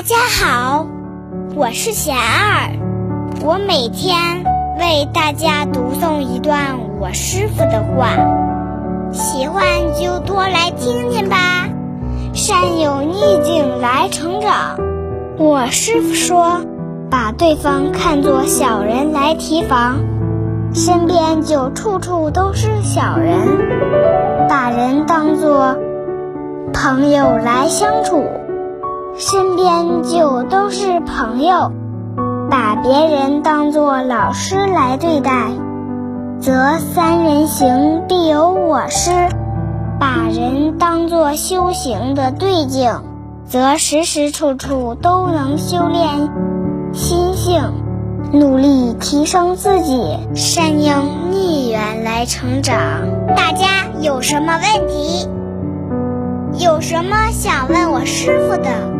大家好，我是贤儿，我每天为大家读诵一段我师傅的话，喜欢就多来听听吧。善有逆境来成长。我师傅说，把对方看作小人来提防，身边就处处都是小人；把人当作朋友来相处。身边就都是朋友，把别人当作老师来对待，则三人行必有我师；把人当作修行的对境，则时时处处都能修炼心性，努力提升自己，善用逆缘来成长。大家有什么问题？有什么想问我师傅的？